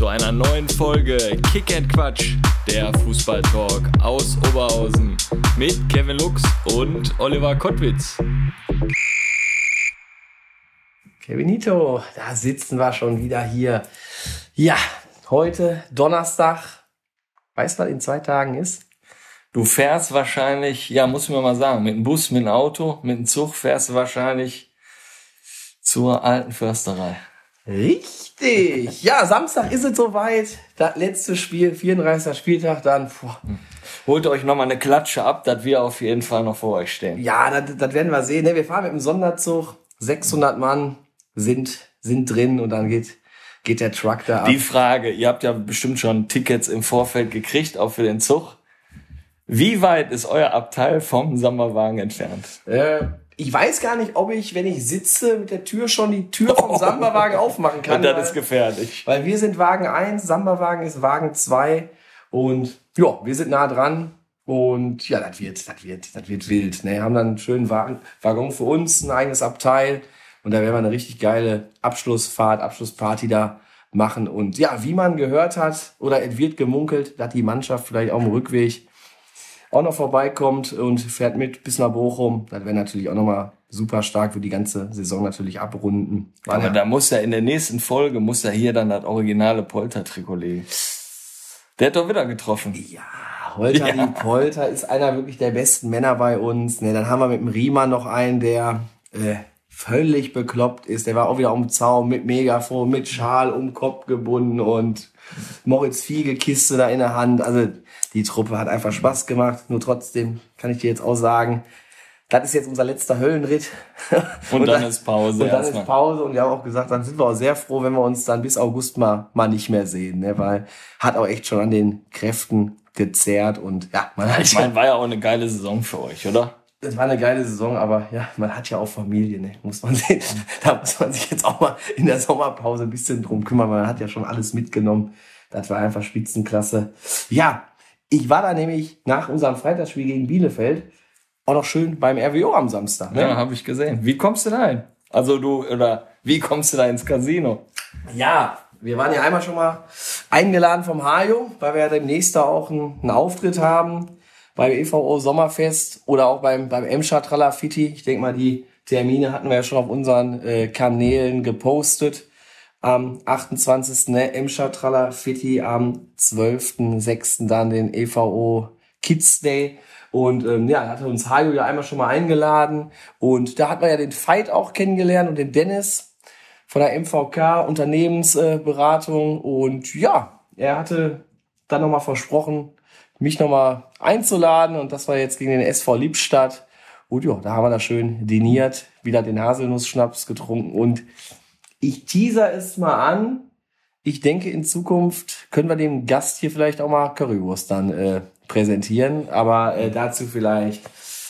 Zu einer neuen Folge Kick and Quatsch, der Fußballtalk aus Oberhausen mit Kevin Lux und Oliver Kottwitz. Kevinito, da sitzen wir schon wieder hier. Ja, heute Donnerstag. Weißt du, was in zwei Tagen ist? Du fährst wahrscheinlich, ja, muss man mal sagen, mit dem Bus, mit dem Auto, mit dem Zug fährst du wahrscheinlich zur alten Försterei. Richtig. Ja, Samstag ist es soweit. Das letzte Spiel, 34. Spieltag dann. Boah. Holt euch nochmal eine Klatsche ab, dass wir auf jeden Fall noch vor euch stehen. Ja, das, das werden wir sehen. Ne? Wir fahren mit dem Sonderzug. 600 Mann sind, sind drin und dann geht, geht der Truck da ab. Die Frage, ihr habt ja bestimmt schon Tickets im Vorfeld gekriegt, auch für den Zug. Wie weit ist euer Abteil vom Sammerwagen entfernt? Äh, ich weiß gar nicht, ob ich, wenn ich sitze, mit der Tür schon die Tür vom Samba-Wagen aufmachen kann. Und das weil, ist gefährlich. Weil wir sind Wagen 1, Samba-Wagen ist Wagen 2 und ja, wir sind nah dran. Und ja, das wird, das wird, das wird wild. Ne? Haben dann einen schönen Wagen, Waggon für uns, ein eigenes Abteil. Und da werden wir eine richtig geile Abschlussfahrt, Abschlussparty da machen. Und ja, wie man gehört hat, oder es wird gemunkelt, dass die Mannschaft vielleicht auch im Rückweg auch noch vorbeikommt und fährt mit bis nach Bochum. Das wäre natürlich auch nochmal super stark, für die ganze Saison natürlich abrunden. Aber da muss er in der nächsten Folge, muss er hier dann das originale Polter-Trikot legen. Der hat doch wieder getroffen. Ja, Holter Ja. die Polter ist einer wirklich der besten Männer bei uns. Ne, dann haben wir mit dem Riemann noch einen, der äh, völlig bekloppt ist. Der war auch wieder um den Zaun mit Megafon, mit Schal um den Kopf gebunden und Moritz Fiege Kiste da in der Hand. Also die Truppe hat einfach Spaß gemacht. Nur trotzdem kann ich dir jetzt auch sagen, das ist jetzt unser letzter Höllenritt. Und dann ist Pause Und dann ist Pause und wir haben auch gesagt, dann sind wir auch sehr froh, wenn wir uns dann bis August mal, mal nicht mehr sehen, ne? weil hat auch echt schon an den Kräften gezerrt und ja, man hat Ich meine, war ja auch eine geile Saison für euch, oder? Das war eine geile Saison, aber ja, man hat ja auch Familie, ne? muss man sehen. Da muss man sich jetzt auch mal in der Sommerpause ein bisschen drum kümmern. Man hat ja schon alles mitgenommen. Das war einfach Spitzenklasse. Ja, ich war da nämlich nach unserem Freitagsspiel gegen Bielefeld auch noch schön beim RWO am Samstag. Ne? Ja, habe ich gesehen. Wie kommst du da hin? Also du, oder wie kommst du da ins Casino? Ja, wir waren ja einmal schon mal eingeladen vom Hajo, weil wir ja demnächst da auch einen, einen Auftritt haben beim EVO Sommerfest oder auch beim, beim Emscher Tralafiti. Ich denke mal, die Termine hatten wir ja schon auf unseren äh, Kanälen gepostet. Am 28. Ne, Emscher Tralafiti, am 12.06. dann den EVO Kids Day. Und ähm, ja, da hatte uns Hajo ja einmal schon mal eingeladen. Und da hat man ja den Fight auch kennengelernt und den Dennis von der MVK Unternehmensberatung und ja, er hatte dann nochmal versprochen, mich nochmal einzuladen und das war jetzt gegen den SV Liebstadt. Und ja, da haben wir da schön diniert, wieder den Haselnussschnaps getrunken und ich teaser es mal an. Ich denke, in Zukunft können wir dem Gast hier vielleicht auch mal Currywurst dann äh, präsentieren, aber äh, dazu vielleicht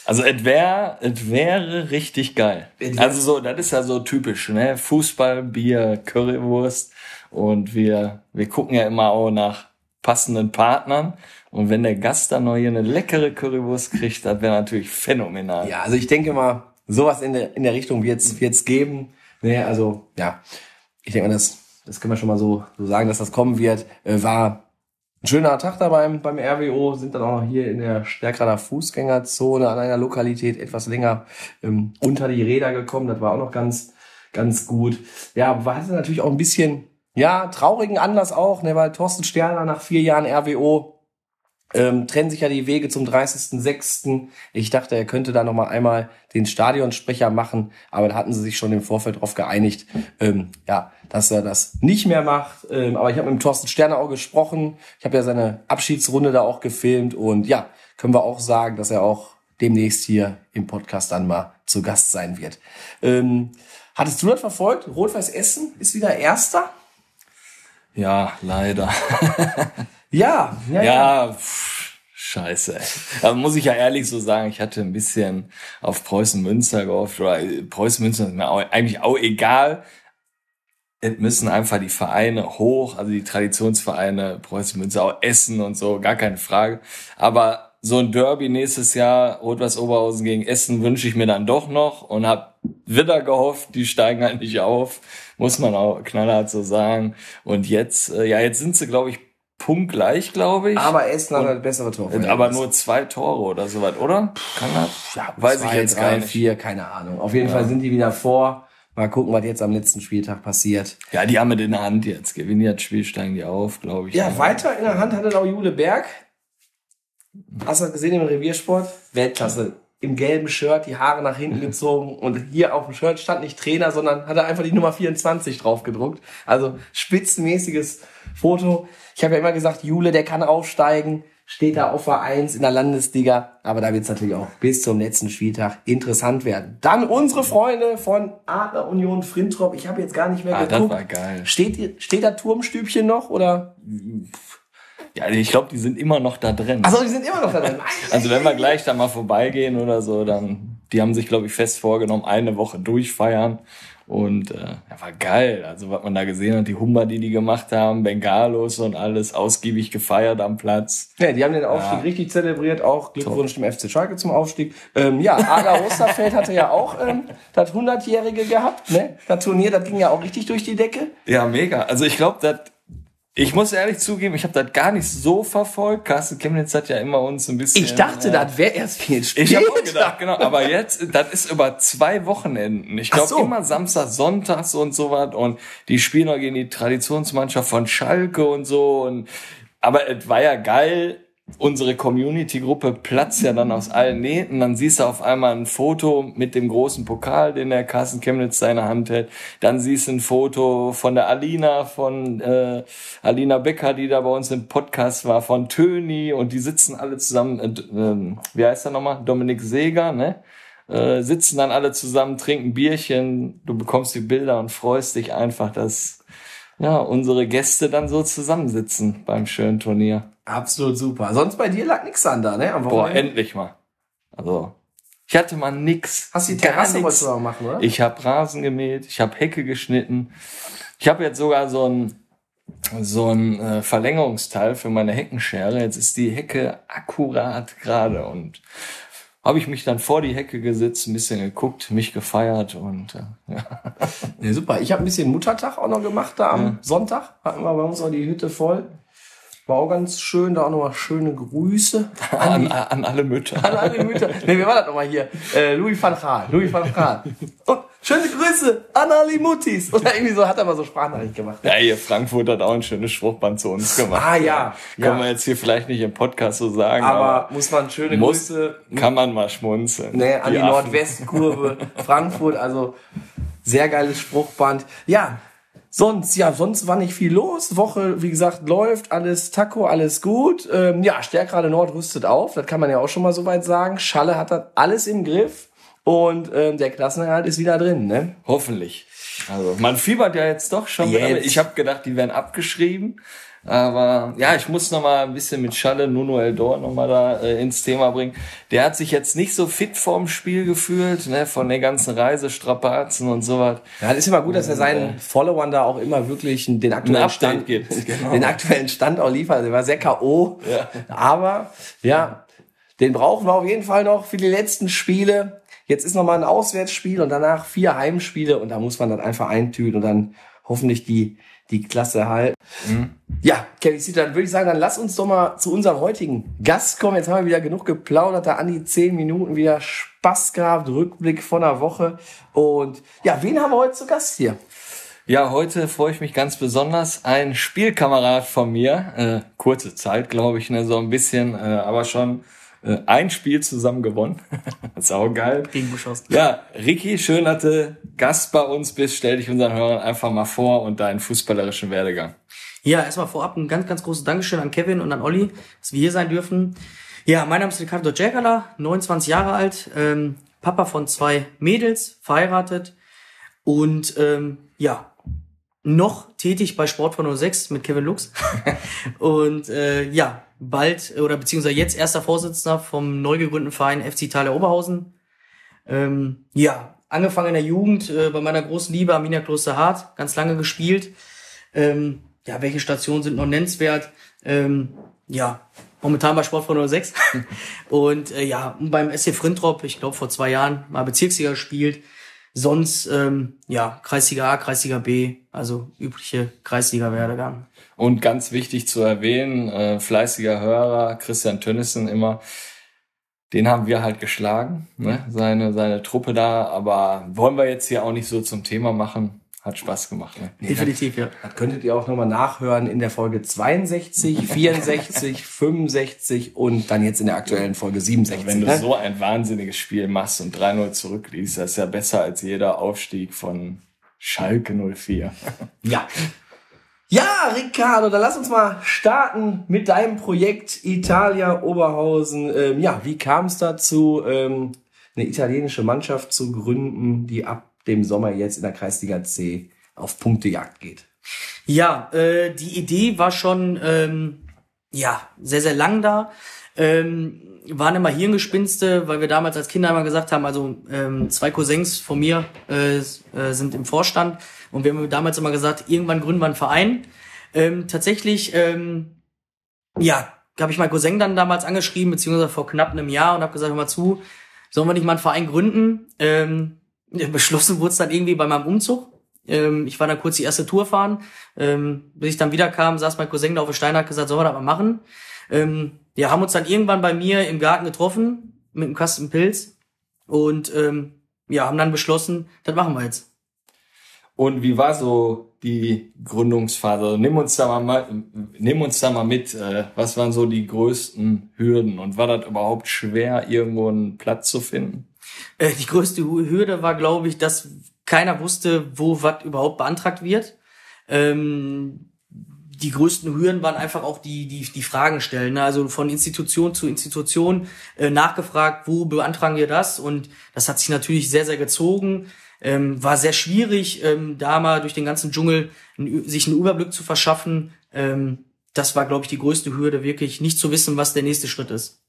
Also es wäre, es wäre richtig geil. Also so, das ist ja so typisch, ne? Fußball, Bier, Currywurst und wir, wir gucken ja immer auch nach passenden Partnern. Und wenn der Gast dann noch hier eine leckere Currywurst kriegt, das wäre natürlich phänomenal. Ja, also ich denke mal, sowas in der, in der Richtung wird es geben. Nee, also, ja, ich denke mal, das, das können wir schon mal so, so sagen, dass das kommen wird. Äh, war ein schöner Tag da beim, beim RWO, sind dann auch noch hier in der Stärkrader Fußgängerzone an einer Lokalität etwas länger ähm, unter die Räder gekommen. Das war auch noch ganz, ganz gut. Ja, war hatte natürlich auch ein bisschen, ja, traurigen Anlass auch, ne, weil Thorsten Sterner nach vier Jahren RWO ähm, trennen sich ja die Wege zum 30.06. Ich dachte, er könnte da noch mal einmal den Stadionsprecher machen, aber da hatten sie sich schon im Vorfeld drauf geeinigt, ähm, ja, dass er das nicht mehr macht. Ähm, aber ich habe mit dem Thorsten Sterner auch gesprochen. Ich habe ja seine Abschiedsrunde da auch gefilmt und ja, können wir auch sagen, dass er auch demnächst hier im Podcast dann mal zu Gast sein wird. Ähm, hattest du das verfolgt? Rot-Weiß Essen ist wieder Erster? Ja, leider. Ja, ja, ja. Ja, Scheiße. Aber muss ich ja ehrlich so sagen, ich hatte ein bisschen auf Preußen Münster gehofft. Oder Preußen Münster ist mir auch, eigentlich auch egal. Es müssen einfach die Vereine hoch, also die Traditionsvereine, Preußen Münster auch Essen und so, gar keine Frage. Aber so ein Derby nächstes Jahr, Rot-Weiß Oberhausen gegen Essen, wünsche ich mir dann doch noch und habe wieder gehofft, die steigen halt nicht auf, muss man auch knallhart so sagen. Und jetzt, äh, ja, jetzt sind sie, glaube ich, punktgleich, glaube ich. Aber Essen hat halt bessere Tore. Aber nur zwei Tore oder sowas, oder? Kann das? ja, weiß zwei, ich jetzt drei, gar nicht. vier, keine Ahnung. Auf jeden Fall sind die wieder vor. Mal gucken, was jetzt am letzten Spieltag passiert. Ja, die haben es in der Hand jetzt. Gewinnen jetzt Spiel, steigen die auf, glaube ich. Ja, weiter in der Hand hatte auch Jule Berg. Hast du das gesehen im Reviersport? Weltklasse. Im gelben Shirt, die Haare nach hinten gezogen und hier auf dem Shirt stand nicht Trainer, sondern hat er einfach die Nummer 24 drauf gedruckt. Also spitzenmäßiges Foto. Ich habe ja immer gesagt, Jule, der kann aufsteigen, steht da auf Vereins in der Landesliga. Aber da wird es natürlich auch bis zum letzten Spieltag interessant werden. Dann unsere Freunde von Adler Union Frintrop. Ich habe jetzt gar nicht mehr Ah, das geguckt. war geil. Steht, steht da Turmstübchen noch oder? Ja, ich glaube, die sind immer noch da drin. Achso, die sind immer noch da drin. Also wenn wir gleich da mal vorbeigehen oder so, dann, die haben sich, glaube ich, fest vorgenommen, eine Woche durchfeiern. Und äh, ja, war geil. Also was man da gesehen hat, die Humber, die die gemacht haben, Bengalos und alles, ausgiebig gefeiert am Platz. Ja, die haben den Aufstieg Ja. richtig zelebriert. Auch Glückwunsch dem FC Schalke zum Aufstieg. Ähm, ja, Adler Osterfeld hatte ja auch ähm, das 100-Jährige gehabt. Ne? Das Turnier, das ging ja auch richtig durch die Decke. Ja, mega. Also ich glaube, das ich muss ehrlich zugeben, ich habe das gar nicht so verfolgt. Carsten Chemnitz hat ja immer uns ein bisschen. Ich dachte, äh, das wäre erst viel spät. Ich habe auch gedacht, genau. Aber jetzt, das ist über zwei Wochenenden. Ich glaube so. immer Samstag, Sonntags und so was. Und die spielen noch gegen die Traditionsmannschaft von Schalke und so. Und aber es war ja geil. Unsere Community-Gruppe platzt ja dann aus allen Nähten. Dann siehst du auf einmal ein Foto mit dem großen Pokal, den der Carsten Chemnitz seine Hand hält. Dann siehst du ein Foto von der Alina, von äh, Alina Becker, die da bei uns im Podcast war, von Töni. Und die sitzen alle zusammen. Äh, ähm, wie heißt er nochmal? Dominik Seeger, ne? Äh, sitzen dann alle zusammen, trinken Bierchen. Du bekommst die Bilder und freust dich einfach, dass ja, unsere Gäste dann so zusammensitzen beim schönen Turnier. Absolut super. Sonst bei dir lag nix an da, ne? Boah, endlich mal. Also, ich hatte mal nix. Hast du die Terrasse wolltest du machen, oder? Ich habe Rasen gemäht, ich habe Hecke geschnitten. Ich habe jetzt sogar so ein so ein äh, Verlängerungsteil für meine Heckenschere. Jetzt ist die Hecke akkurat gerade und habe ich mich dann vor die Hecke gesetzt, ein bisschen geguckt, mich gefeiert und äh, ja. Ja, super. Ich habe ein bisschen Muttertag auch noch gemacht da am Sonntag. Hatten wir bei uns auch die Hütte voll. War auch ganz schön. Da auch nochmal schöne Grüße an an, an alle Mütter. an alle Mütter. Nee, wer war das nochmal hier? Äh, Louis van Gaal. Louis van Gaal. Und schöne Grüße an alle Muttis. Oder irgendwie so hat er mal so Sprachnachricht gemacht. Ja, hier Frankfurt hat auch ein schönes Spruchband zu uns gemacht. Ah, ja. Ja. wir jetzt hier vielleicht nicht im Podcast so sagen, Aber aber, muss man schöne muss, Grüße kann man mal schmunzeln. ne, an die, Affen. Nordwestkurve Frankfurt. Also sehr geiles Spruchband. Ja, sonst, ja, sonst war nicht viel los. Woche, wie gesagt, läuft alles Taco, alles gut. Ähm, ja, Stärkrade Nord rüstet auf. Das kann man ja auch schon mal soweit sagen. Schalle hat das alles im Griff. Und ähm, der Klassenerhalt ist wieder drin, ne? Hoffentlich. Also man fiebert ja jetzt doch schon. Jetzt. mit. Ich habe gedacht, die werden abgeschrieben. Aber ja, ich muss noch mal ein bisschen mit Schalle Nuno Eldor noch mal da äh, ins Thema bringen. Der hat sich jetzt nicht so fit vorm Spiel gefühlt, ne, von der ganzen Reisestrapazen und sowas. Ja, das ist immer gut, dass er seinen Followern da auch immer wirklich den aktuellen Stand gibt, genau. den aktuellen Stand auch liefert. Der war sehr K.O. Ja. Aber ja, den brauchen wir auf jeden Fall noch für die letzten Spiele. Jetzt ist noch mal ein Auswärtsspiel und danach vier Heimspiele und da muss man dann einfach eintüten und dann hoffentlich die die Klasse halten. Ja, Kevin Sitter, dann würde ich sagen, dann lass uns doch mal zu unserem heutigen Gast kommen. Jetzt haben wir wieder genug geplaudert, da an die zehn Minuten wieder Spaß gehabt, Rückblick von der Woche. Und ja, wen haben wir heute zu Gast hier? Ja, heute freue ich mich ganz besonders. Ein Spielkamerad von mir, äh, kurze Zeit, glaube ich, ne, so ein bisschen, äh, aber schon äh, ein Spiel zusammen gewonnen. Sau geil. Gegen Buschhaus. Ja, Ricky, schön, du Gast bei uns bist. Stell dich unseren Hörern einfach mal vor und deinen fußballerischen Werdegang. Ja, erstmal vorab ein ganz, ganz großes Dankeschön an Kevin und an Olli, dass wir hier sein dürfen. Ja, mein Name ist Ricardo Jägerler, 29 Jahre alt, ähm, Papa von zwei Mädels, verheiratet und ähm, ja, noch tätig bei Sport von 06 mit Kevin Lux. und äh, ja, bald oder beziehungsweise jetzt erster Vorsitzender vom neu gegründeten Verein FC Italia Oberhausen. Ähm, ja, angefangen in der Jugend äh, bei meiner großen Liebe Arminia Klosterhardt, ganz lange gespielt. Ähm, ja, welche Stationen sind noch nennenswert? Ähm, ja, momentan bei Sport von 06. und äh, ja, beim SC Frintrop, ich glaube vor zwei Jahren, mal Bezirksliga gespielt. Sonst, ähm, ja, Kreisliga A, Kreisliga B, also übliche Kreisliga-Werdegang. Und ganz wichtig zu erwähnen, äh, fleißiger Hörer, Christian Tönnissen immer, den haben wir halt geschlagen, ne? seine, seine Truppe da, aber wollen wir jetzt hier auch nicht so zum Thema machen. Hat Spaß gemacht. Ne? Definitiv, ja. Das könntet ihr auch nochmal nachhören in der Folge 62, 64, 65 und dann jetzt in der aktuellen Folge 67. Wenn du ne? so ein wahnsinniges Spiel machst und 3-0 zurückliegst, das ist ja besser als jeder Aufstieg von Schalke 04. Ja. Ja, Riccardo, dann lass uns mal starten mit deinem Projekt Italia Oberhausen. Ähm, ja, wie kam es dazu, ähm, eine italienische Mannschaft zu gründen, die ab dem Sommer jetzt in der Kreisliga C auf Punktejagd geht? Ja, äh, die Idee war schon ähm, ja sehr sehr lang da. Ähm, waren immer Hirngespinste, weil wir damals als Kinder immer gesagt haben, also ähm, zwei Cousins von mir äh, äh, sind im Vorstand und wir haben damals immer gesagt, irgendwann gründen wir einen Verein. Ähm, tatsächlich, ähm, ja, habe ich meinen Cousin dann damals angeschrieben, beziehungsweise vor knapp einem Jahr und habe gesagt, hör mal zu, sollen wir nicht mal einen Verein gründen? Ähm, beschlossen wurde es dann irgendwie bei meinem Umzug. Ähm, ich war dann kurz die erste Tour fahren. Ähm, bis ich dann wieder kam, saß mein Cousin da auf der Stein hat gesagt, sollen wir das mal machen? Ähm, ja, haben uns dann irgendwann bei mir im Garten getroffen mit einem Kasten Pilz und ähm, ja, haben dann beschlossen, das machen wir jetzt. Und wie war so die Gründungsphase? Nimm uns da mal, nimm uns da mal mit. Äh, was waren so die größten Hürden? Und war das überhaupt schwer, irgendwo einen Platz zu finden? Äh, die größte Hürde war, glaube ich, dass keiner wusste, wo was überhaupt beantragt wird. Ähm, die größten Hürden waren einfach auch die, die, die Fragen stellen. Ne? Also von Institution zu Institution äh, nachgefragt, wo beantragen wir das? Und das hat sich natürlich sehr, sehr gezogen. Ähm, war sehr schwierig, ähm, da mal durch den ganzen Dschungel sich einen Überblick zu verschaffen. Ähm, das war, glaube ich, die größte Hürde, wirklich nicht zu wissen, was der nächste Schritt ist.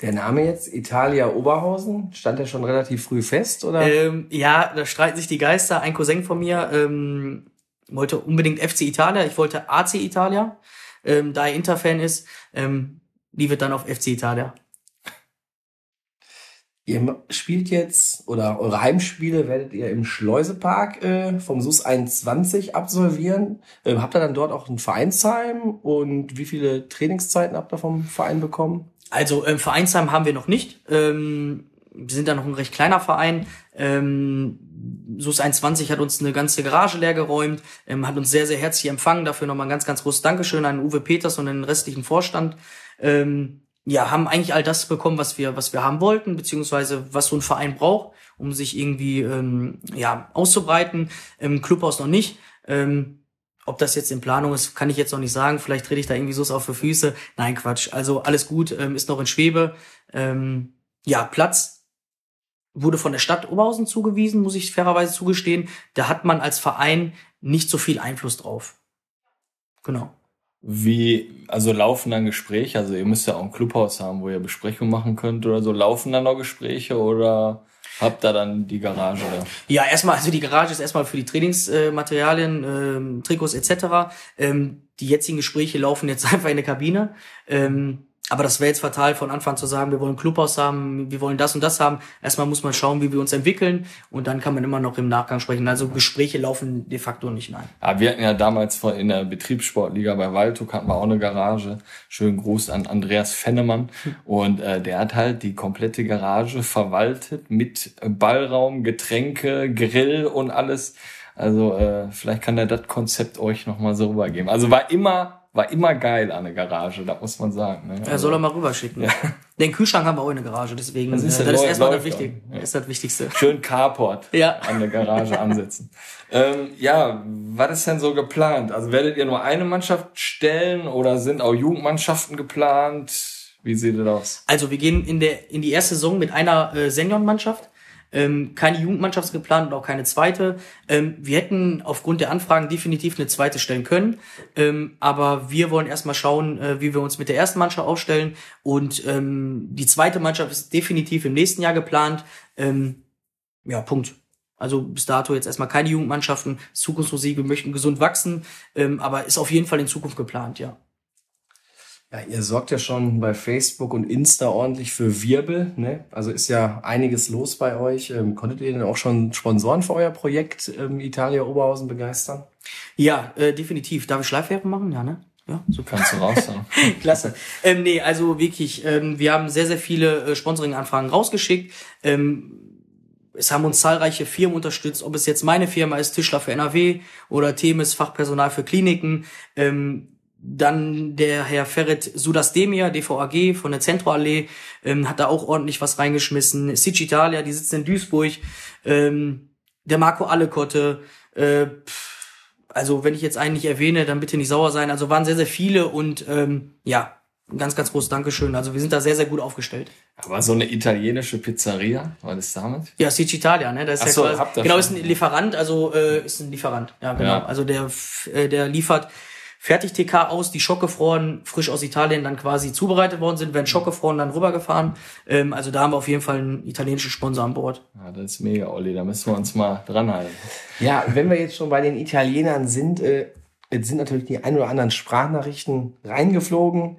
Der Name jetzt, Italia Oberhausen, stand der schon relativ früh fest, oder? Ähm, ja, da streiten sich die Geister. Ein Cousin von mir ähm, wollte unbedingt FC Italia, ich wollte AC Italia, ähm, da er Interfan ist, ähm, die wird dann auf FC Italia. Ihr spielt jetzt, oder eure Heimspiele werdet ihr im Schleusepark äh, vom SUS 21 absolvieren. Ähm, habt ihr dann dort auch ein Vereinsheim und wie viele Trainingszeiten habt ihr vom Verein bekommen? Also ähm, Vereinsheim haben wir noch nicht. Ähm, wir sind da noch ein recht kleiner Verein. Ähm, SUS 21 hat uns eine ganze Garage leer geräumt, ähm, hat uns sehr, sehr herzlich empfangen. Dafür nochmal ein ganz, ganz großes Dankeschön an Uwe Peters und den restlichen Vorstand. Ähm, ja, haben eigentlich all das bekommen, was wir, was wir haben wollten, beziehungsweise was so ein Verein braucht, um sich irgendwie ähm, ja, auszubreiten. Im Clubhaus noch nicht. Ähm, ob das jetzt in Planung ist, kann ich jetzt noch nicht sagen. Vielleicht trete ich da irgendwie so auf für Füße. Nein, Quatsch. Also alles gut, ähm, ist noch in Schwebe. Ähm, ja, Platz wurde von der Stadt Oberhausen zugewiesen, muss ich fairerweise zugestehen. Da hat man als Verein nicht so viel Einfluss drauf. Genau. Wie, also laufen dann Gespräche? Also ihr müsst ja auch ein Clubhaus haben, wo ihr Besprechungen machen könnt oder so. Laufen dann noch Gespräche oder habt ihr dann die Garage da? Ja, erstmal, also die Garage ist erstmal für die Trainingsmaterialien, ähm, Trikots etc. Ähm, die jetzigen Gespräche laufen jetzt einfach in der Kabine. Ähm, aber das wäre jetzt fatal, von Anfang zu sagen, wir wollen Clubhaus haben, wir wollen das und das haben. Erstmal muss man schauen, wie wir uns entwickeln und dann kann man immer noch im Nachgang sprechen. Also Gespräche laufen de facto nicht, nein. Ja, wir hatten ja damals in der Betriebssportliga bei Waldhoek hatten wir auch eine Garage. Schönen Gruß an Andreas Fennemann. Und äh, der hat halt die komplette Garage verwaltet mit Ballraum, Getränke, Grill und alles. Also äh, vielleicht kann der das Konzept euch nochmal so rübergeben. Also war immer war immer geil an der Garage, das muss man sagen. Ne? Er soll er mal rüberschicken. Ja. Den Kühlschrank haben wir auch in der Garage, deswegen Das das ist ja das ist erstmal das, Wichtig. Ja. ist das Wichtigste. Schön Carport Ja. an der Garage ansetzen. ähm, ja, was ist denn so geplant? Also werdet ihr nur eine Mannschaft stellen oder sind auch Jugendmannschaften geplant? Wie sieht das aus? Also wir gehen in der in die erste Saison mit einer äh, Seniorenmannschaft. Ähm, keine Jugendmannschaft geplant und auch keine zweite. Ähm, wir hätten aufgrund der Anfragen definitiv eine zweite stellen können. Ähm, aber wir wollen erstmal schauen, äh, wie wir uns mit der ersten Mannschaft aufstellen. Und ähm, die zweite Mannschaft ist definitiv im nächsten Jahr geplant. Ähm, ja, Punkt. Also bis dato jetzt erstmal keine Jugendmannschaften. Zukunftsmusik, wir möchten gesund wachsen, ähm, aber ist auf jeden Fall in Zukunft geplant, ja. Ja, ihr sorgt ja schon bei Facebook und Insta ordentlich für Wirbel. Ne? Also ist ja einiges los bei euch. Ähm, konntet ihr denn auch schon Sponsoren für euer Projekt ähm, Italia Oberhausen begeistern? Ja, äh, definitiv. Darf ich Schleifwerbung machen? Ja, ne? Ja, super. Kannst du raus sagen. Klasse. Ähm, nee, also wirklich, ähm, wir haben sehr, sehr viele äh, Sponsoring-Anfragen rausgeschickt. Ähm, es haben uns zahlreiche Firmen unterstützt, ob es jetzt meine Firma ist, Tischler für NRW oder Themis Fachpersonal für Kliniken. Ähm, dann der Herr Ferret Sudastemia, DVAG von der Zentroallee, ähm, hat da auch ordentlich was reingeschmissen. Sic Italia, die sitzen in Duisburg. Ähm, der Marco Allekotte. Äh, also wenn ich jetzt einen nicht erwähne, dann bitte nicht sauer sein. Also waren sehr, sehr viele und ähm, ja, ein ganz, ganz großes Dankeschön. Also wir sind da sehr, sehr gut aufgestellt. Aber so eine italienische Pizzeria, war das damit? Ja, Sic Italia, ne? Das ist so, ja quasi, genau, schon. ist ein Lieferant, also äh, ist ein Lieferant. Ja, genau. Ja. Also der, äh, der liefert Fertig-TK aus, die schockgefroren, frisch aus Italien dann quasi zubereitet worden sind, werden schockgefroren dann rübergefahren. Ähm, also da haben wir auf jeden Fall einen italienischen Sponsor an Bord. Ja, das ist mega, Olli. Da müssen wir uns mal dranhalten. Ja, wenn wir jetzt schon bei den Italienern sind, äh, jetzt sind natürlich die ein oder anderen Sprachnachrichten reingeflogen.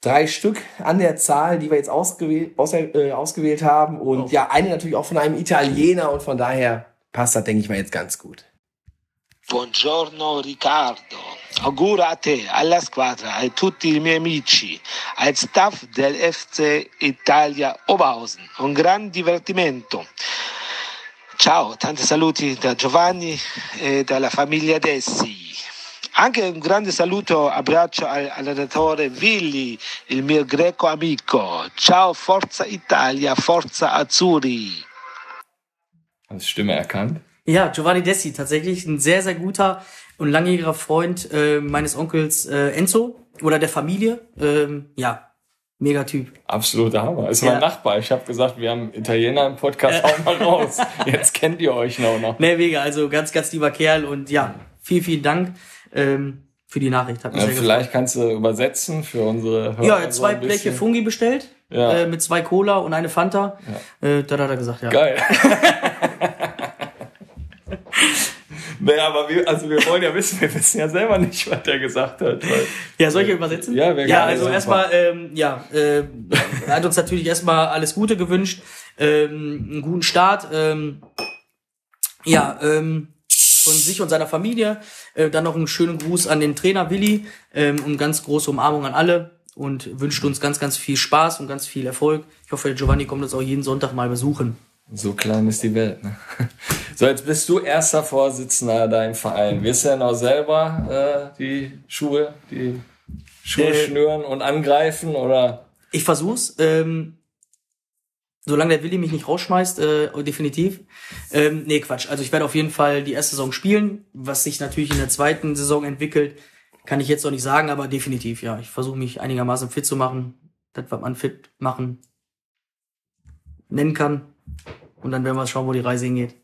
Drei Stück an der Zahl, die wir jetzt ausgewählt, aus, äh, ausgewählt haben. Und Oh. ja, eine natürlich auch von einem Italiener und von daher passt das, denke ich mal, jetzt ganz gut. Buongiorno Riccardo, auguro a te, alla squadra, a tutti i miei amici, al staff del FC Italia Oberhausen. Un gran divertimento. Ciao, tanti saluti da Giovanni e dalla famiglia Dessi. Anche un grande saluto, abbraccio al allenatore Willi, il mio greco amico. Ciao, Forza Italia, Forza Azzurri. Hast du Stimme erkannt? Ja, Giovanni Dessi, tatsächlich ein sehr, sehr guter und langjähriger Freund äh, meines Onkels äh, Enzo oder der Familie. Ähm, ja, mega Typ. Absoluter Hammer. Ist Ja. mein Nachbar. Ich habe gesagt, wir haben Italiener im Podcast, hau mal raus. Jetzt kennt ihr euch noch. noch. Ne, mega, also ganz, ganz lieber Kerl und ja, vielen, vielen Dank ähm, für die Nachricht. Hat mich Ja, vielleicht kannst du übersetzen für unsere Hörer. Ja, so zwei ein Bleche. Fungi bestellt, Ja. äh, mit zwei Cola und eine Fanta. Äh, da hat er gesagt, ja. Geil. nee, aber wir, also wir wollen ja wissen, wir wissen ja selber nicht, was der gesagt hat. Weil, Ja, soll ich übersetzen? Ja, wär Ja, also erstmal, ähm, ja, äh, er hat uns natürlich erstmal alles Gute gewünscht, ähm, einen guten Start, ähm, ja, ähm, von sich und seiner Familie, äh, dann noch einen schönen Gruß an den Trainer Willi ähm, und ganz große Umarmung an alle und wünscht uns ganz, ganz viel Spaß und ganz viel Erfolg. Ich hoffe, der Giovanni kommt uns auch jeden Sonntag mal besuchen. So klein ist die Welt. Ne? So, jetzt bist du erster Vorsitzender deinem Verein. Wirst du denn auch selber äh, die Schuhe, die Schuhe Äh, schnüren und angreifen oder? Ich versuch's. Ähm, solange der Willi mich nicht rausschmeißt, äh, definitiv. Ähm, nee, Quatsch. Also ich werde auf jeden Fall die erste Saison spielen. Was sich natürlich in der zweiten Saison entwickelt, kann ich jetzt noch nicht sagen, aber definitiv, ja. Ich versuche mich einigermaßen fit zu machen. Das, was man fit machen nennen kann. Und dann werden wir schauen, wo die Reise hingeht.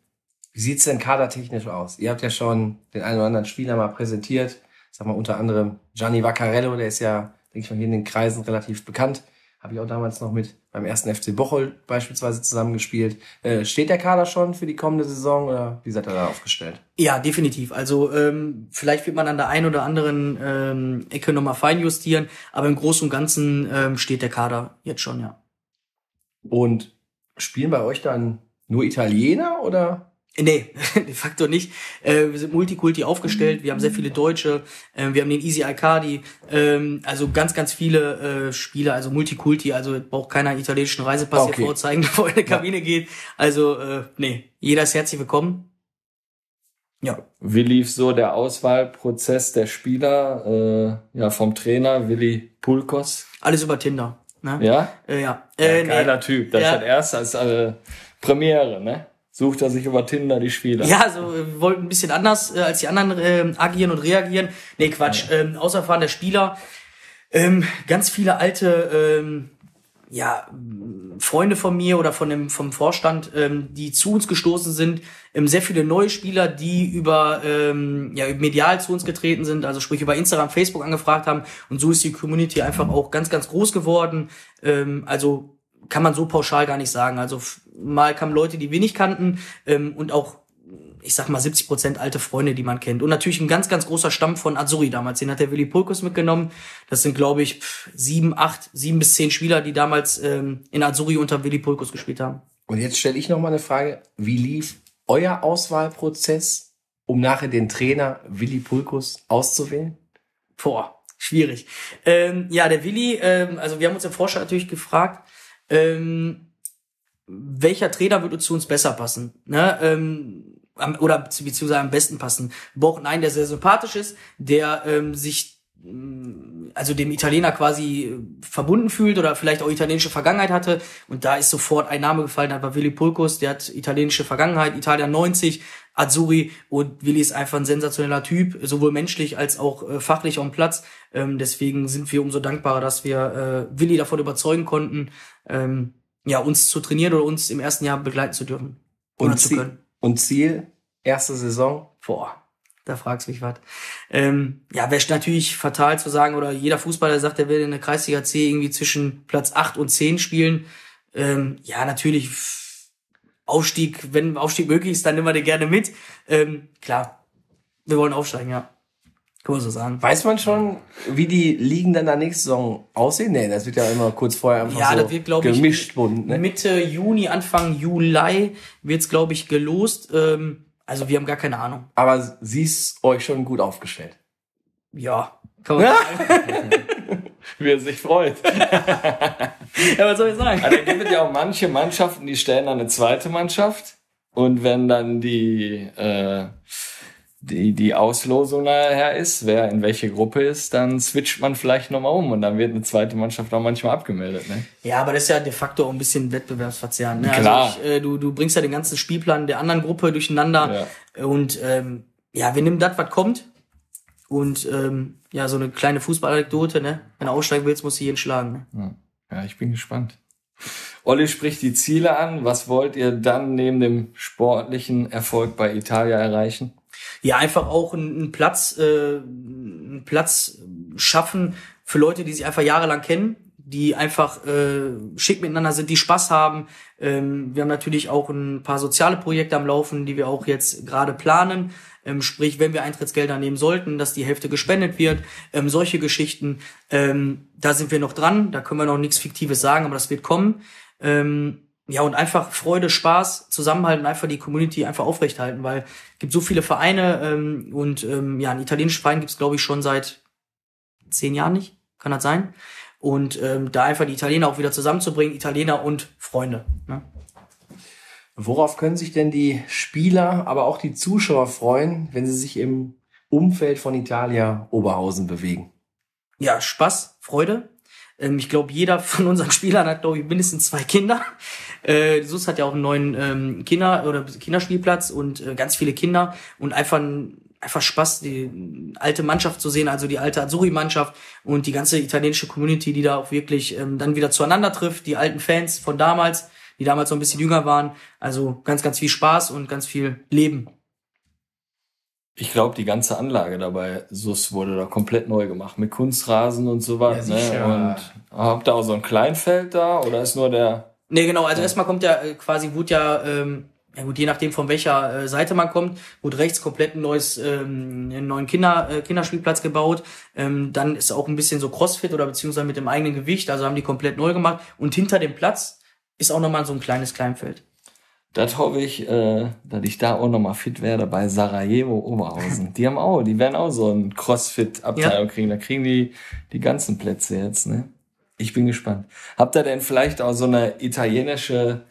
Wie sieht's denn kadertechnisch aus? Ihr habt ja schon den einen oder anderen Spieler mal präsentiert. Sag mal unter anderem Gianni Vaccarello, der ist ja, denke ich mal, hier in den Kreisen relativ bekannt. Habe ich auch damals noch mit beim ersten FC Bocholt beispielsweise zusammengespielt. Äh, steht der Kader schon für die kommende Saison oder wie seid ihr da aufgestellt? Ja, definitiv. Also ähm, vielleicht wird man an der einen oder anderen ähm, Ecke nochmal feinjustieren, aber im Großen und Ganzen ähm, steht der Kader jetzt schon, ja. Und spielen bei euch dann nur Italiener oder? Nee, de facto nicht. Äh, wir sind Multikulti aufgestellt, wir haben sehr viele Deutsche, äh, wir haben den Easy Arcadi, ähm, also ganz, ganz viele äh, Spieler, also Multikulti, also braucht keiner einen italienischen Reisepass Okay. hier vorzeigen, bevor er in die Kabine geht. Also, äh, nee, jeder ist herzlich willkommen. Ja. Wie lief so der Auswahlprozess der Spieler, äh, ja, vom Trainer Willi Pulkos? Alles über Tinder. Ne? Ja? Äh, ja. ja Äh, geiler nee. Typ. Das Ja. hat erst als äh, Premiere, ne? Sucht er sich über Tinder die Spieler. Ja, also äh, wollten ein bisschen anders äh, als die anderen ähm, agieren und reagieren. Nee, Quatsch. Ähm, auserfahrene Spieler. Ähm, ganz viele alte ähm, ja, Freunde von mir oder von dem, vom Vorstand, ähm, die zu uns gestoßen sind, ähm, sehr viele neue Spieler, die über, ähm, ja, medial zu uns getreten sind, also sprich über Instagram, Facebook angefragt haben und so ist die Community einfach auch ganz, ganz groß geworden. Ähm, also kann man so pauschal gar nicht sagen. Also mal kamen Leute, die wir nicht kannten ähm, und auch ich sag mal 70 Prozent alte Freunde, die man kennt. Und natürlich ein ganz, ganz großer Stamm von Azuri damals. Den hat der Willi Pulkus mitgenommen. Das sind, glaube ich, sieben, acht, sieben bis zehn Spieler, die damals ähm, in Azuri unter Willi Pulkus gespielt haben. Und jetzt stelle ich noch mal eine Frage. Wie lief euer Auswahlprozess, um nachher den Trainer Willi Pulkus auszuwählen? Boah, schwierig. Ähm, ja, der Willi, ähm, also wir haben uns im Vorstand natürlich gefragt, ähm, welcher Trainer würde zu uns besser passen? Ne? Ähm, oder beziehungsweise am besten passen. Wir brauchen einen, der sehr sympathisch ist, der ähm, sich mm, also dem Italiener quasi äh, verbunden fühlt oder vielleicht auch italienische Vergangenheit hatte. Und da ist sofort ein Name gefallen, das war Willi Pulkus, der hat italienische Vergangenheit, Italien 90, Azzurri und Willi ist einfach ein sensationeller Typ, sowohl menschlich als auch äh, fachlich am Platz. Ähm, deswegen sind wir umso dankbarer, dass wir äh, Willi davon überzeugen konnten, ähm, ja, uns zu trainieren oder uns im ersten Jahr begleiten zu dürfen. Und, Ziel, und Ziel, erste Saison? Boah, da fragst du mich was. Ähm, ja, wäre natürlich fatal zu sagen, oder jeder Fußballer sagt, er will in der Kreisliga C irgendwie zwischen Platz 8 und 10 spielen. Ähm, ja, natürlich, Aufstieg, wenn Aufstieg möglich ist, dann nehmen wir den gerne mit. Ähm, klar, wir wollen aufsteigen, ja. Kann man so sagen. Weiß man schon, wie die Ligen dann der nächsten Saison aussehen? Nee, das wird ja immer kurz vorher einfach ja, so das wird, glaub gemischt ich, bunt. Ne? Mitte Juni, Anfang Juli wird's glaube ich, gelost. Ähm, also wir haben gar keine Ahnung. Aber sie ist euch schon gut aufgestellt. Ja, kann man sagen. Wie er sich freut. ja, was soll ich sagen? Also, da gibt es ja auch manche Mannschaften, die stellen dann eine zweite Mannschaft. Und wenn dann die, äh, die, die Auslosung nachher ist, wer in welche Gruppe ist, dann switcht man vielleicht nochmal um und dann wird eine zweite Mannschaft auch manchmal abgemeldet. Ne? Ja, aber das ist ja de facto auch ein bisschen wettbewerbsverzerrend. Ne? Klar. Also ich, äh, du, du bringst ja den ganzen Spielplan der anderen Gruppe durcheinander. Und ähm, ja, wir nehmen das, was kommt. Und ähm, ja, so eine kleine Fußballanekdote, ne? Wenn du aussteigen willst, musst du jeden schlagen. Ne? Ja, ich bin gespannt. Olli spricht die Ziele an. Was wollt ihr dann neben dem sportlichen Erfolg bei Italia erreichen? Ja, einfach auch einen Platz, äh, einen Platz schaffen für Leute, die sich einfach jahrelang kennen, die einfach äh, schick miteinander sind, die Spaß haben. Ähm, wir haben natürlich auch ein paar soziale Projekte am Laufen, die wir auch jetzt gerade planen. Ähm, sprich, wenn wir Eintrittsgelder nehmen sollten, dass die Hälfte gespendet wird. Ähm, solche Geschichten, ähm, da sind wir noch dran. Da können wir noch nichts Fiktives sagen, aber das wird kommen. Ähm, ja, und einfach Freude, Spaß, Zusammenhalten, einfach die Community einfach aufrechthalten, weil es gibt so viele Vereine ähm, und ähm, ja, einen italienischen Verein gibt es, glaube ich, schon seit zehn Jahren nicht. Kann das sein? Und ähm, da einfach die Italiener auch wieder zusammenzubringen, Italiener und Freunde. Ne? Worauf können sich denn die Spieler, aber auch die Zuschauer freuen, wenn sie sich im Umfeld von Italia Oberhausen bewegen? Ja, Spaß, Freude. Ähm, ich glaube, jeder von unseren Spielern hat, glaube ich, mindestens zwei Kinder. Äh, SUS hat ja auch einen neuen ähm, Kinder- oder Kinderspielplatz und äh, ganz viele Kinder und einfach ein einfach Spaß, die alte Mannschaft zu sehen, also die alte Azzurri-Mannschaft und die ganze italienische Community, die da auch wirklich ähm, dann wieder zueinander trifft, die alten Fans von damals, die damals noch ein bisschen jünger waren. Also ganz, ganz viel Spaß und ganz viel Leben. Ich glaube, die ganze Anlage dabei, SUS wurde da komplett neu gemacht, mit Kunstrasen und so was. Ja, ne? Und habt ihr auch so ein Kleinfeld da oder ist nur der. Nee, genau, also erstmal kommt ja äh, quasi, wurde ja, ähm, ja gut, je nachdem von welcher äh, Seite man kommt, wurde rechts komplett ein neues, ähm, einen neuen Kinder, äh, Kinderspielplatz gebaut. Ähm, dann ist auch ein bisschen so Crossfit oder beziehungsweise mit dem eigenen Gewicht, also haben die komplett neu gemacht. Und hinter dem Platz ist auch nochmal so ein kleines Kleinfeld. Das hoffe ich, äh, dass ich da auch nochmal fit werde bei Sarajevo Oberhausen. Die haben auch, die werden auch so ein Crossfit-Abteilung kriegen. Da kriegen die die ganzen Plätze jetzt, ne? Ich bin gespannt. Habt ihr denn vielleicht auch so eine italienische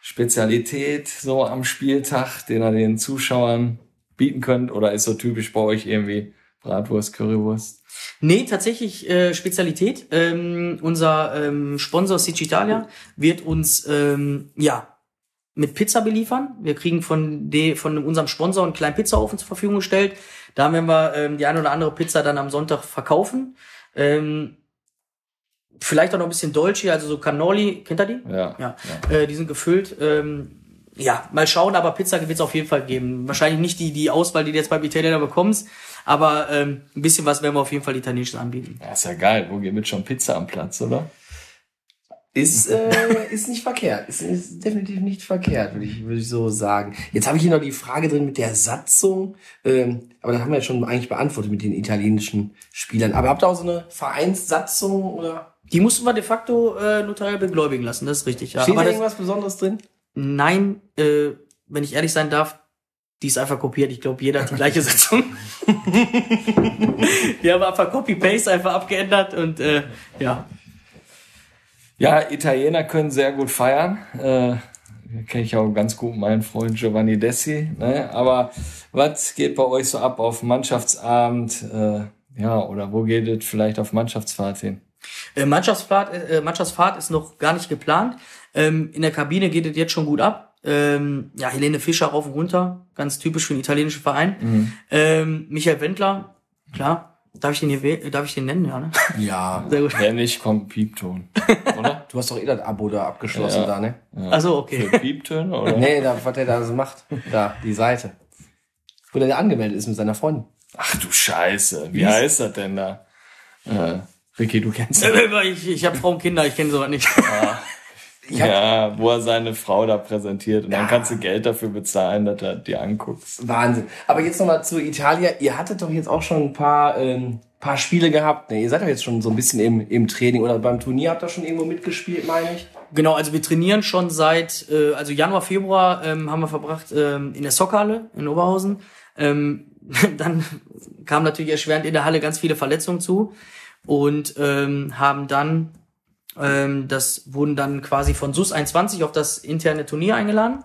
Spezialität so am Spieltag, den ihr den Zuschauern bieten könnt? Oder ist so typisch bei euch irgendwie Bratwurst, Currywurst? Nee, tatsächlich äh, Spezialität. Ähm, unser ähm, Sponsor Sicitalia wird uns ähm, ja mit Pizza beliefern. Wir kriegen von de, von unserem Sponsor einen kleinen Pizzaofen zur Verfügung gestellt. Da werden wir ähm, die eine oder andere Pizza dann am Sonntag verkaufen. Ähm, vielleicht auch noch ein bisschen Dolce, also so Cannoli, kennt ihr die? Ja. Ja, Äh, die sind gefüllt. Ähm, ja, mal schauen, aber Pizza wird es auf jeden Fall geben. Wahrscheinlich nicht die, die Auswahl, die du jetzt beim Italiener bekommst, aber ähm, ein bisschen was werden wir auf jeden Fall Italienisches anbieten. Ja, ist ja geil. Wo geht mit schon Pizza am Platz, oder? Ist, äh, ist nicht verkehrt. Ist, ist definitiv nicht verkehrt, würde ich, würde ich so sagen. Jetzt habe ich hier noch die Frage drin mit der Satzung. Ähm, aber das haben wir ja schon eigentlich beantwortet mit den italienischen Spielern. Aber habt ihr auch so eine Vereinssatzung oder Die mussten wir de facto äh, notariell begläubigen lassen, das ist richtig. Ja. steht da Aber das, irgendwas Besonderes drin? nein, äh, wenn ich ehrlich sein darf, die ist einfach kopiert. Ich glaube, jeder hat die gleiche Sitzung. die haben einfach Copy-Paste einfach abgeändert und äh, ja. Ja, Italiener können sehr gut feiern. Äh, Kenne ich auch ganz gut meinen Freund Giovanni Dessi. Ne? Aber was geht bei euch so ab auf Mannschaftsabend? Äh, ja, oder wo geht es vielleicht auf Mannschaftsfahrt hin? Äh, Mannschaftsfahrt, äh, Mannschaftsfahrt ist noch gar nicht geplant. Ähm, in der Kabine geht es jetzt schon gut ab. Ähm, ja, Helene Fischer rauf und runter, ganz typisch für einen italienischen Verein. Ähm, Michael Wendler, klar. Darf ich den hier darf ich den nennen, ja, ne? Ja. Sehr gut. Wenn nicht, kommt Piepton. Du hast doch eh das Abo da abgeschlossen Ja. da, ne? Also okay. Für Pieptöne, oder? Nee, da, was der da so macht. Da, die Seite. Wo der angemeldet ist mit seiner Freundin. Ach du Scheiße. Wie heißt das denn da? Äh, Ricky, du kennst das. ich ich habe Frauen Kinder, ich kenne sowas nicht. Ja, wo er seine Frau da präsentiert und dann kannst du Geld dafür bezahlen, dass du dir anguckst. Wahnsinn. Aber jetzt nochmal zu Italien. Ihr hattet doch jetzt auch schon ein paar, ähm, paar Spiele gehabt. Ne, ihr seid doch jetzt schon so ein bisschen im, im Training oder beim Turnier habt ihr schon irgendwo mitgespielt, meine ich. Genau, also wir trainieren schon seit, äh, also Januar, Februar ähm, haben wir verbracht ähm, in der Sockhalle in Oberhausen. Ähm, dann kamen natürlich erschwerend in der Halle ganz viele Verletzungen zu und ähm, haben dann, ähm, das wurden dann quasi von SUS 21 auf das interne Turnier eingeladen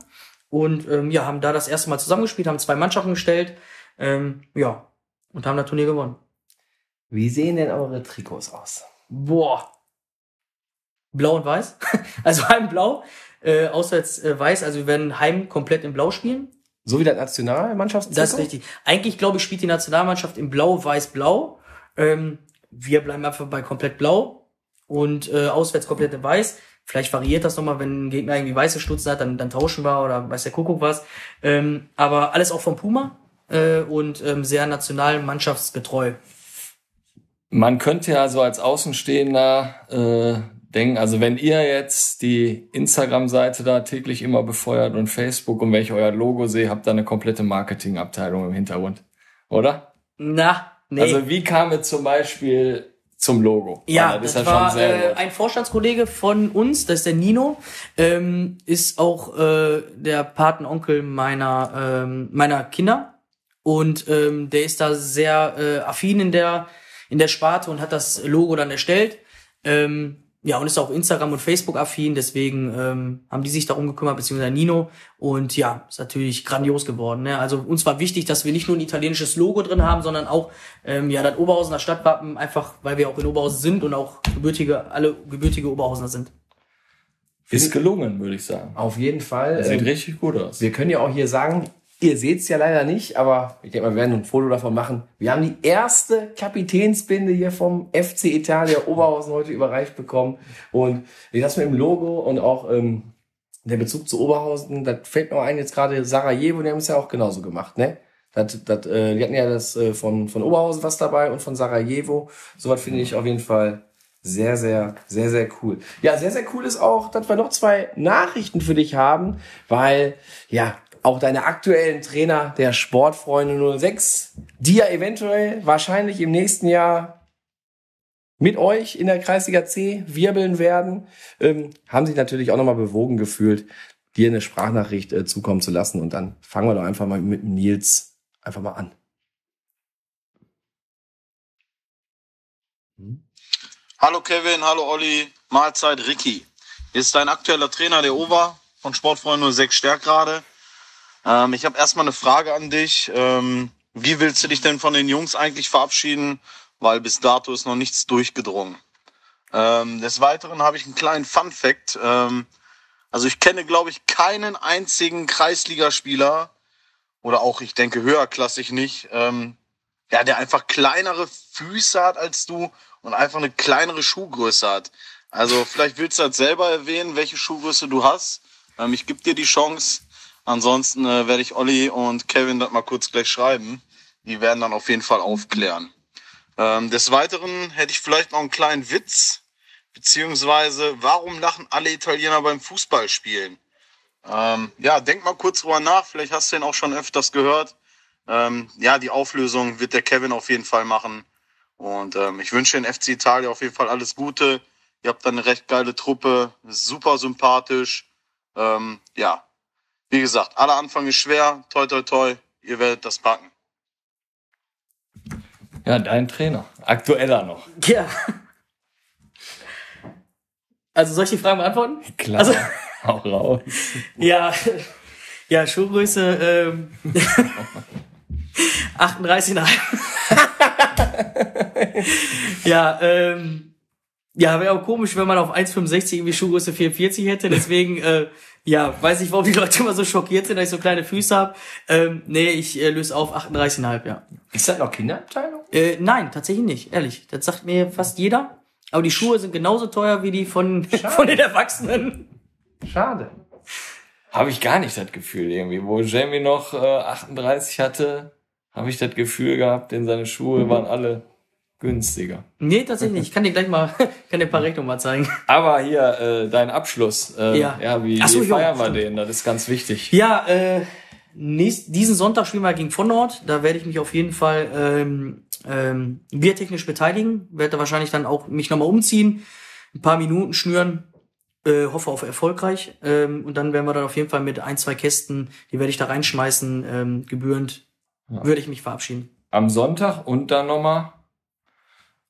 und ähm, ja, haben da das erste Mal zusammengespielt, haben zwei Mannschaften gestellt, ähm, ja, und haben das Turnier gewonnen. Wie sehen denn eure Trikots aus? Boah. Blau und weiß. Also Heim blau, äh, auswärts äh, weiß. Also wir werden Heim komplett in Blau spielen. So wie das Nationalmannschaftstrikot? Das ist richtig. Eigentlich, glaube ich, spielt die Nationalmannschaft in Blau, Weiß, Blau. Ähm, wir bleiben einfach bei komplett Blau und äh, auswärts komplett in Weiß. Vielleicht variiert das nochmal, wenn ein Gegner irgendwie weiße Stutzen hat, dann, dann tauschen wir oder weiß der Kuckuck was. Ähm, aber alles auch vom Puma äh, und ähm, sehr nationalmannschaftsgetreu. Man könnte ja so als Außenstehender äh, denken, also wenn ihr jetzt die Instagram-Seite da täglich immer befeuert und Facebook und wenn ich euer Logo sehe, habt ihr eine komplette Marketingabteilung im Hintergrund, oder? Na, nee. Also wie kam es zum Beispiel zum Logo? Ja, Weil das, ja war äh, ein Vorstandskollege von uns, das ist der Nino, ähm, ist auch äh, der Patenonkel meiner ähm, meiner Kinder und ähm, der ist da sehr äh, affin in der in der Sparte und hat das Logo dann erstellt. Ähm, ja, und ist auch Instagram und Facebook affin, deswegen ähm, haben die sich darum gekümmert, beziehungsweise Nino. Und ja, ist natürlich grandios geworden. Ne? Also uns war wichtig, dass wir nicht nur ein italienisches Logo drin haben, sondern auch ähm, ja das Oberhausener Stadtwappen, einfach weil wir auch in Oberhausen sind und auch gebürtige, alle gebürtige Oberhausener sind. Ist gelungen, würde ich sagen. Auf jeden Fall. Sieht Ähm, richtig gut aus. wir können ja auch hier sagen, ihr seht's ja leider nicht, aber ich denke wir werden ein Foto davon machen. Wir haben die erste Kapitänsbinde hier vom FC Italia Oberhausen heute überreicht bekommen. Und das mit dem Logo und auch ähm, der Bezug zu Oberhausen, das fällt mir ein, jetzt gerade Sarajevo, die haben es ja auch genauso gemacht, ne? Das, das, äh, die hatten ja das äh, von, von Oberhausen was dabei und von Sarajevo. Sowas finde ich auf jeden Fall sehr, sehr, sehr, sehr cool. Ja, sehr, sehr cool ist auch, dass wir noch zwei Nachrichten für dich haben, weil, ja, auch deine aktuellen Trainer der Sportfreunde 06, die ja eventuell wahrscheinlich im nächsten Jahr mit euch in der Kreisliga C wirbeln werden, ähm, haben sich natürlich auch nochmal bewogen gefühlt, dir eine Sprachnachricht äh, zukommen zu lassen. Und dann fangen wir doch einfach mal mit Nils einfach mal an. Hallo Kevin, hallo Olli, Mahlzeit Ricky. Hier ist dein aktueller Trainer der OVA von Sportfreunde 06 Stärk gerade. Ähm, ich habe erstmal eine Frage an dich. Ähm, wie willst du dich denn von den Jungs eigentlich verabschieden? Weil bis dato ist noch nichts durchgedrungen. Ähm, des Weiteren habe ich einen kleinen Fun Fact. Ähm, also ich kenne, glaube ich, keinen einzigen Kreisligaspieler oder auch, ich denke, höherklassig nicht, ähm, ja, der einfach kleinere Füße hat als du und einfach eine kleinere Schuhgröße hat. Also vielleicht willst du das selber erwähnen, welche Schuhgröße du hast. Ähm, ich gebe dir die Chance. Ansonsten äh, werde ich Olli und Kevin das mal kurz gleich schreiben. Die werden dann auf jeden Fall aufklären. Ähm, des Weiteren hätte ich vielleicht noch einen kleinen Witz, beziehungsweise warum lachen alle Italiener beim Fußballspielen? Ähm, ja, denk mal kurz drüber nach, vielleicht hast du den auch schon öfters gehört. Ähm, ja, die Auflösung wird der Kevin auf jeden Fall machen. Und ähm, ich wünsche den FC Italia auf jeden Fall alles Gute. Ihr habt da eine recht geile Truppe, super sympathisch. Ähm, ja, wie gesagt, aller Anfang ist schwer. Toi, toi, toi, ihr werdet das packen. Ja, dein Trainer. Aktueller noch. Ja. Also soll ich die Fragen beantworten? Klar. Also, Hau raus. ja, ja, Schuhgröße ähm, 38,5. ja, ähm, ja, wäre auch komisch, wenn man auf 1,65 irgendwie Schuhgröße 44 hätte. Deswegen, äh, ja, weiß ich, warum die Leute immer so schockiert sind, dass ich so kleine Füße habe. Ähm, nee, ich äh, löse auf 38,5, ja. Ist das noch Kinderabteilung? Äh, nein, tatsächlich nicht, ehrlich. Das sagt mir fast jeder. Aber die Schuhe sind genauso teuer wie die von, von den Erwachsenen. Schade. Habe ich gar nicht das Gefühl irgendwie. Wo Jamie noch äh, 38 hatte, habe ich das Gefühl gehabt, denn seine Schuhe waren alle günstiger. Nee, tatsächlich nicht. Ich kann dir gleich mal, kann dir ein paar Rechnungen mal zeigen. Aber hier, äh, dein Abschluss. Äh, Ja. ja. wie, so, wie feiern wir den? Das ist ganz wichtig. Ja, äh, nächst, diesen Sonntag spielen wir gegen von Nord. Da werde ich mich auf jeden Fall ähm, ähm, biertechnisch beteiligen. Werde wahrscheinlich dann auch mich nochmal umziehen, ein paar Minuten schnüren. Äh, hoffe auf erfolgreich. Ähm, und dann werden wir dann auf jeden Fall mit ein, zwei Kästen, die werde ich da reinschmeißen, ähm, gebührend, würde ich mich verabschieden. Am Sonntag und dann nochmal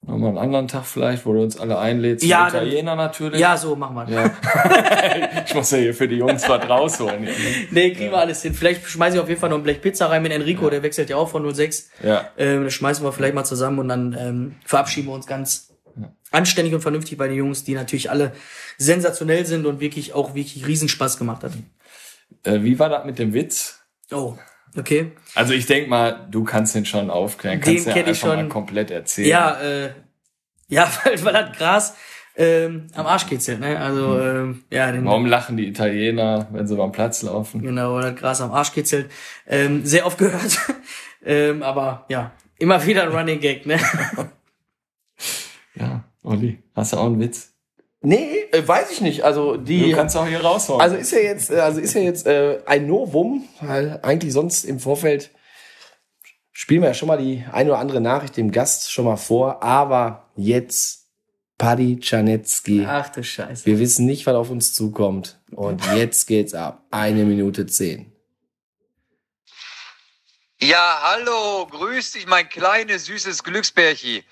nochmal einen anderen Tag vielleicht, wo du uns alle einlädst. Ja, dann- Italiener natürlich. Ja, so machen wir. Ja. ich muss ja hier für die Jungs was rausholen. Hier, ne? Nee, kriegen wir alles hin. Vielleicht schmeiße ich auf jeden Fall noch ein Blech Pizza rein mit Enrico, der wechselt ja auch von 06. Ja. Ähm, das schmeißen wir vielleicht mal zusammen und dann ähm, verabschieden wir uns ganz anständig und vernünftig bei den Jungs, die natürlich alle sensationell sind und wirklich auch wirklich Riesenspaß gemacht hat. Äh, wie war das mit dem Witz? Oh, okay. Also ich denk mal, du kannst den schon aufklären. Den Kannst ja kenn ich einfach schon. mal komplett erzählen. Ja, äh, ja, weil, weil das Gras ähm, am Arsch kitzelt, ne? Also, ähm, ja, den, Warum lachen die Italiener, wenn sie beim Platz laufen? genau, weil das Gras am Arsch kitzelt. Ähm, sehr oft gehört. ähm, aber ja, immer wieder ein Running Gag, ne? Ja, Olli, hast du auch einen Witz? Nee, äh, weiß ich nicht. Also Du die. kannst auch hier raushauen. Also ist ja jetzt, äh, also ist ja jetzt äh, ein Novum, weil eigentlich sonst im Vorfeld spielen wir ja schon mal die ein oder andere Nachricht dem Gast schon mal vor, aber jetzt Paddy Czarnecki. Ach du Scheiße. Wir wissen nicht, was auf uns zukommt. Und jetzt geht's ab. Eine Minute zehn. Ja, hallo, grüß dich, mein kleines, süßes Glücksbärchi.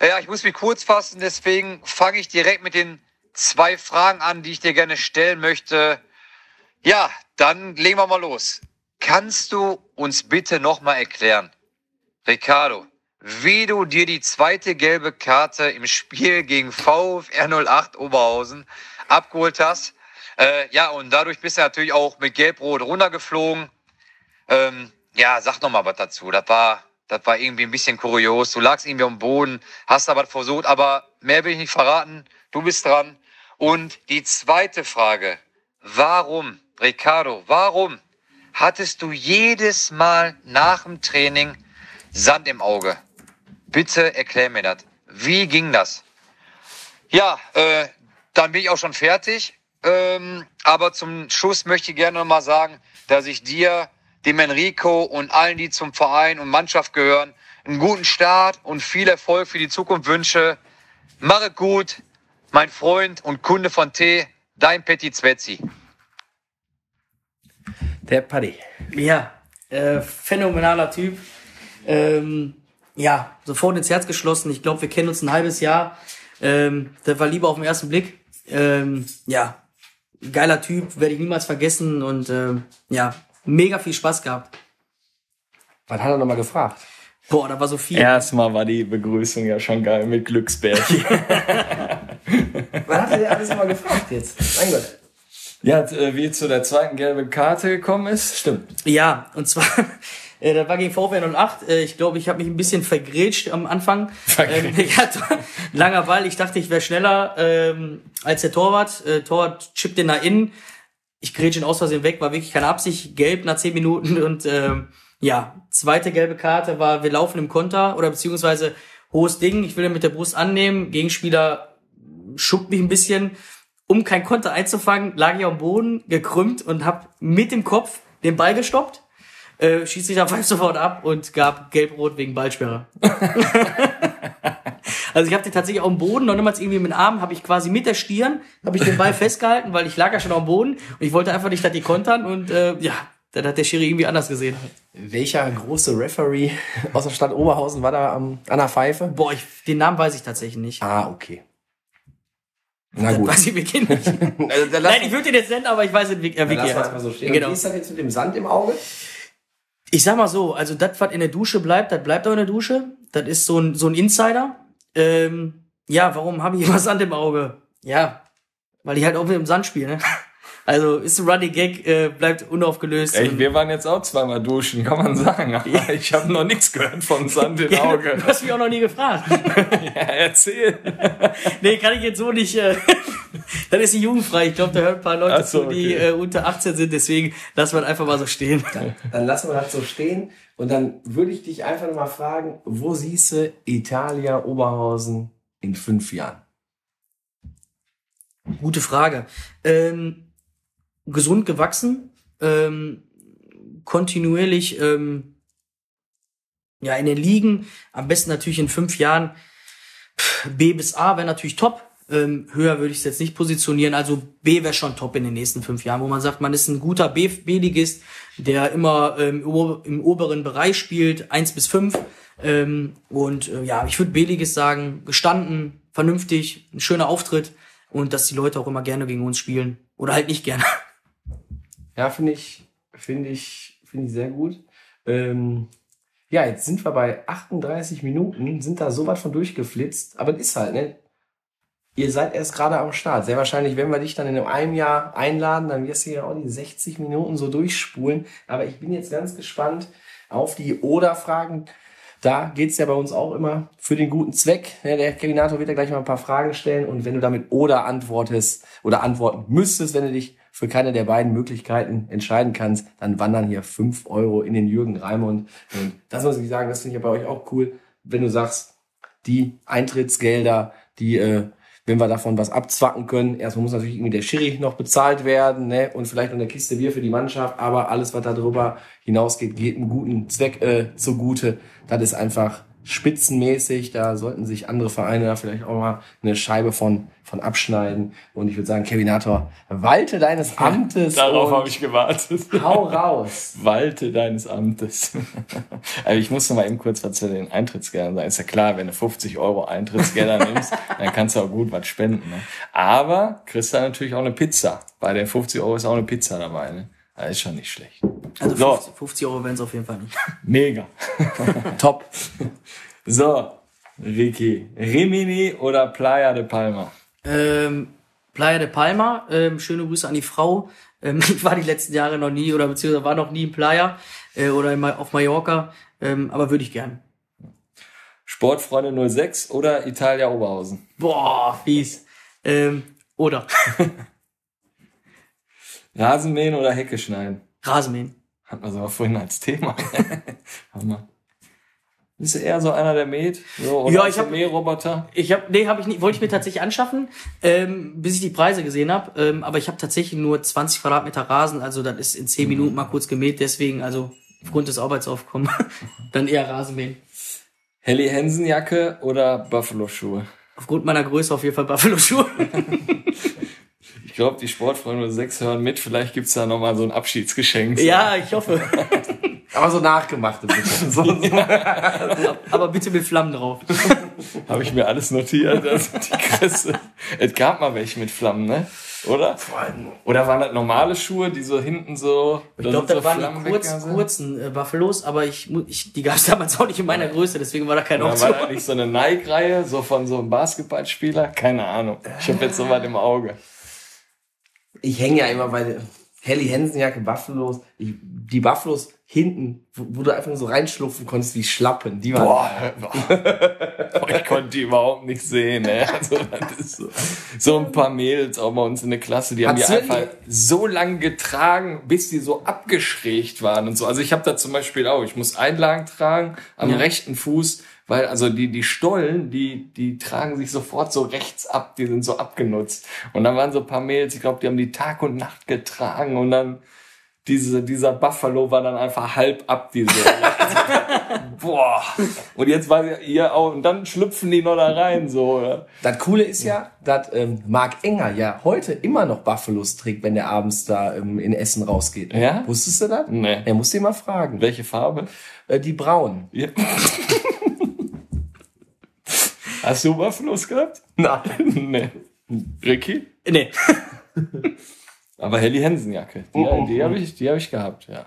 Ja, ich muss mich kurz fassen, deswegen fange ich direkt mit den zwei Fragen an, die ich dir gerne stellen möchte. Ja, dann legen wir mal los. Kannst du uns bitte nochmal erklären, Ricardo, wie du dir die zweite gelbe Karte im Spiel gegen VfR 08 Oberhausen abgeholt hast? Äh, ja, und dadurch bist du natürlich auch mit Gelb-Rot runtergeflogen. Ähm, ja, sag noch mal was dazu. Das war, das war irgendwie ein bisschen kurios. Du lagst irgendwie am Boden, hast da was versucht, aber mehr will ich nicht verraten. Du bist dran. Und die zweite Frage. Warum, Ricardo, warum hattest du jedes Mal nach dem Training Sand im Auge? Bitte erklär mir das. Wie ging das? Ja, äh, dann bin ich auch schon fertig. Ähm, aber zum Schluss möchte ich gerne noch mal sagen, dass ich dir, dem Enrico und allen, die zum Verein und Mannschaft gehören, einen guten Start und viel Erfolg für die Zukunft wünsche. Mach es gut, mein Freund und Kunde von Tee, dein Petit Zwetzi. Der Paddy. Ja, äh, phänomenaler Typ. Ähm, ja, sofort ins Herz geschlossen. Ich glaube, wir kennen uns ein halbes Jahr. Ähm, der war lieber auf den ersten Blick. Ähm, ja, geiler Typ, werde ich niemals vergessen und ähm, ja, mega viel Spaß gehabt. Was hat er nochmal gefragt? Boah, da war so viel. Erstmal war die Begrüßung ja schon geil mit Glücksbärchen. Was hat er denn alles nochmal gefragt jetzt? Mein Gott. ja, äh, wie zu der zweiten gelben Karte gekommen ist. Stimmt. Ja, und zwar Äh, das war gegen VfL 08. Äh, ich glaube, ich habe mich ein bisschen vergrätscht am Anfang. Ähm, ich hatte langer Ball. Ich dachte, ich wäre schneller ähm, als der Torwart. Äh, Torwart chippt den nach innen. Ich grätsche ihn aus Versehen weg, war wirklich keine Absicht. Gelb nach 10 Minuten und ähm, ja, zweite gelbe Karte war, wir laufen im Konter oder beziehungsweise hohes Ding. Ich will den mit der Brust annehmen. Gegenspieler schuckt mich ein bisschen. Um kein Konter einzufangen, lag ich dem Boden, gekrümmt und habe mit dem Kopf den Ball gestoppt, äh, schießt sich da pfeift sofort ab und gab gelb-rot wegen Ballsperre. also ich habe den tatsächlich auf dem Boden, noch niemals irgendwie mit dem Arm, habe ich quasi mit der Stirn, habe ich den Ball festgehalten, weil ich lag ja schon auf dem Boden und ich wollte einfach nicht, dass die kontern und äh, ja, dann hat der Schiri irgendwie anders gesehen. Welcher große Referee aus der Stadt Oberhausen war da am, an der Pfeife? Boah, ich, den Namen weiß ich tatsächlich nicht. Ah, okay. Na Das gut. weiß ich wirklich nicht. Also, dann Nein, ich würde den jetzt nennen, aber ich weiß es wirklich. Äh, dann wirklich lass mal so stehen. Genau. Wie ist das jetzt mit dem Sand im Auge? Ich sag mal so, also das, was in der Dusche bleibt, das bleibt auch in der Dusche. Das ist so ein, so ein Insider. Ähm, ja, warum habe ich immer Sand im Auge? Ja, weil ich halt auch mit dem Sand spiele, ne? Also ist ein Running Gag, äh, bleibt unaufgelöst. Ey, wir waren jetzt auch zweimal duschen, kann man sagen. Aber ich habe noch nichts gehört von Sand im Ja, Auge. Du hast mich auch noch nie gefragt. Ja, erzähl. nee, kann ich jetzt so nicht. Äh, das ist die jugendfrei. Ich glaube, da hören ein paar Leute so, zu, die okay. äh, unter 18 sind. Deswegen lassen wir das einfach mal so stehen. Dann lassen wir das so stehen. Und dann würde ich dich einfach mal fragen, wo siehst du Italia Oberhausen in fünf Jahren? Gute Frage. Ähm, gesund gewachsen, ähm, kontinuierlich ähm, ja in den Ligen, am besten natürlich in fünf Jahren B bis A wäre natürlich top. Ähm, höher würde ich es jetzt nicht positionieren. Also B wäre schon top in den nächsten fünf Jahren, wo man sagt, man ist ein guter B-Ligist, der immer ähm, im oberen Bereich spielt, eins bis fünf. Ähm, und äh, ja, ich würde B-Ligist sagen, gestanden, vernünftig, ein schöner Auftritt und dass die Leute auch immer gerne gegen uns spielen. Oder halt nicht gerne. Ja, finde ich, finde ich, finde ich sehr gut. Ähm, ja, jetzt sind wir bei 38 Minuten, sind da so weit von durchgeflitzt, aber es ist halt, ne? Ihr seid erst gerade am Start. Sehr wahrscheinlich, wenn wir dich dann in einem Jahr einladen, dann wirst du ja auch die 60 Minuten so durchspulen. Aber ich bin jetzt ganz gespannt auf die Oder-Fragen. Da geht's ja bei uns auch immer für den guten Zweck. Ja, der Kevinator wird ja gleich mal ein paar Fragen stellen und wenn du damit Oder antwortest oder antworten müsstest, wenn du dich für keine der beiden Möglichkeiten entscheiden kannst, dann wandern hier fünf Euro in den Jürgen Raimund. Und das muss ich sagen, das finde ich bei euch auch cool, wenn du sagst, die Eintrittsgelder, die, äh, wenn wir davon was abzwacken können, erstmal muss natürlich irgendwie der Schiri noch bezahlt werden, ne, und vielleicht noch eine Kiste Bier für die Mannschaft, aber alles, was darüber hinausgeht, geht einem guten Zweck äh, zugute. Das ist einfach spitzenmäßig, da sollten sich andere Vereine da vielleicht auch mal eine Scheibe von, von abschneiden. Und ich würde sagen, Kevinator, walte deines Amtes Darauf habe ich gewartet. hau raus. Walte deines Amtes. also ich muss noch mal eben kurz was zu den Eintrittsgeldern sagen. Ist ja klar, wenn du 50 Euro Eintrittsgelder nimmst, dann kannst du auch gut was spenden. Ne? Aber kriegst du natürlich auch eine Pizza. Bei den 50 Euro ist auch eine Pizza dabei. Ne? Das ist schon nicht schlecht. Also So. 50, 50 Euro wären es auf jeden Fall nicht. Mega. Top. So, Ricky. Rimini oder Playa de Palma? Ähm, Playa de Palma, ähm, schöne Grüße an die Frau. Ähm, ich war die letzten Jahre noch nie oder beziehungsweise war noch nie in Playa äh, oder in, auf Mallorca, ähm, aber würde ich gern. Sportfreunde 06 oder Italia Oberhausen? Boah, fies. Ähm, oder Rasenmähen oder Hecke schneiden? Rasenmähen. Hatten wir sogar vorhin als Thema. Hammer. Bist du eher so einer, der mäht? So, oder Ja, ich du hab- Mähroboter? Ich habe, nee, habe ich nicht, wollte ich mir tatsächlich anschaffen, ähm, bis ich die Preise gesehen habe. Ähm, aber ich habe tatsächlich nur 20 Quadratmeter Rasen, also das ist in 10 Minuten mal kurz gemäht. Deswegen, also aufgrund des Arbeitsaufkommens, dann eher Rasenmähen. Helly Hansen Jacke oder Buffalo Schuhe? Aufgrund meiner Größe auf jeden Fall Buffalo-Schuhe. Ich glaube, die Sportfreunde 06 hören mit. Vielleicht gibt's da nochmal so ein Abschiedsgeschenk. Ja, ich hoffe. Aber so nachgemachte bitte. So, so. aber bitte mit Flammen drauf. Habe ich mir alles notiert. Also die Kresse. es gab mal welche mit Flammen, ne? Oder? Oder waren das normale Schuhe, die so hinten so. Ich glaube, das so waren Flammen die kurz, kurzen äh, Buffalos, aber ich, ich, die gab es damals auch nicht in meiner Größe, deswegen war da keine Oder Option. war das nicht so eine Nike-Reihe, so von so einem Basketballspieler? Keine Ahnung. Ich habe jetzt so was im Auge. Ich hänge ja immer bei Helly Hansenjacke, Buffalos. ich, die Buffalos hinten, wo, wo du einfach nur so reinschlupfen konntest wie Schlappen, die waren Boah, boah, ich konnte die überhaupt nicht sehen. Ne? Also, das ist so, so ein paar Mädels auch bei uns in der Klasse, die haben die einfach wirklich- so lang getragen, bis die so abgeschrägt waren und so. Also ich habe da zum Beispiel auch, ich muss Einlagen tragen am rechten Fuß, weil also die die Stollen, die die tragen sich sofort so rechts ab, die sind so abgenutzt. Und dann waren so ein paar Mädels, ich glaube, die haben die Tag und Nacht getragen und dann diese, dieser Buffalo war dann einfach halb ab, diese. Boah. Und jetzt war ihr auch, und dann schlüpfen die noch da rein, so, oder? Das Coole ist ja, dass ähm, Marc Enger ja heute immer noch Buffalos trägt, wenn der abends da ähm, in Essen rausgeht. Ja? Wusstest du das? Nee. Er muss dir mal fragen. Welche Farbe? Äh, die braunen. Ja. Hast du Buffalos gehabt? Nein. nee. Ricky? Nee. Aber Helly Hansen Jacke. Die, Oh, die habe ich, die habe ich gehabt, ja.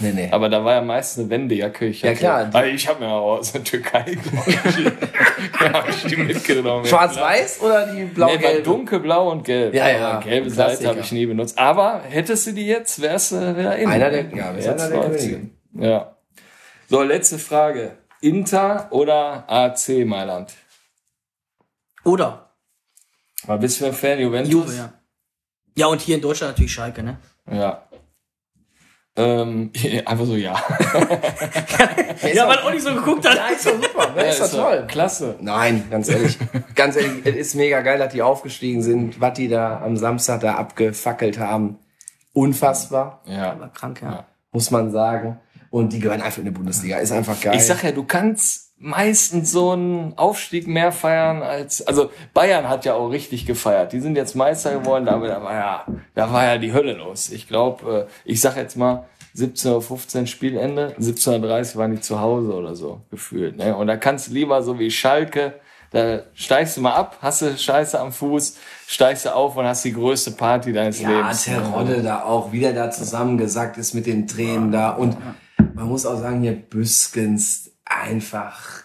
Nee, nee. Aber da war ja meist eine Wendejacke. Ich Ja, klar. Ah, Ich habe mir auch aus der Türkei, glaub ich, hab ich die mitgenommen. Schwarz-Weiß oder die Nee, war blau-gelb? dunkelblau und gelb. Ja, ja, Aber Gelbe Klassiker. Seite habe ich nie benutzt. Aber hättest du die jetzt, wärst du wieder in. Einer der- ja, Jetzt einer der. Könige. Ja. So, letzte Frage. Inter oder AC Mailand? Oder du ein Fan Juventus? Juve, ja. Ja, und hier in Deutschland natürlich Schalke, ne? Ja. Ähm, einfach so ja. Ja, weil auch nicht so geguckt hat. Ja, ist doch super. Ne? ist doch ist doch toll. Klasse. Nein, ganz ehrlich. ganz ehrlich, es ist mega geil, dass die aufgestiegen sind, was die da am Samstag da abgefackelt haben. Unfassbar, Ja. War krank, ja. muss man sagen. Und die gehören einfach in die Bundesliga. Ist einfach geil. Ich sag ja, du kannst meistens so einen Aufstieg mehr feiern als, also Bayern hat ja auch richtig gefeiert. Die sind jetzt Meister geworden, aber da war ja, da war ja die Hölle los. Ich glaube, ich sag jetzt mal 17.15 Uhr Spielende, 17.30 Uhr waren die zu Hause oder so gefühlt. Ne? Und da kannst du lieber so wie Schalke, da steigst du mal ab, hast du Scheiße am Fuß, steigst du auf und hast die größte Party deines ja, Lebens. Terodde da auch, wie der da zusammengesackt ist mit den Tränen da. Und man muss auch sagen, hier Büskens einfach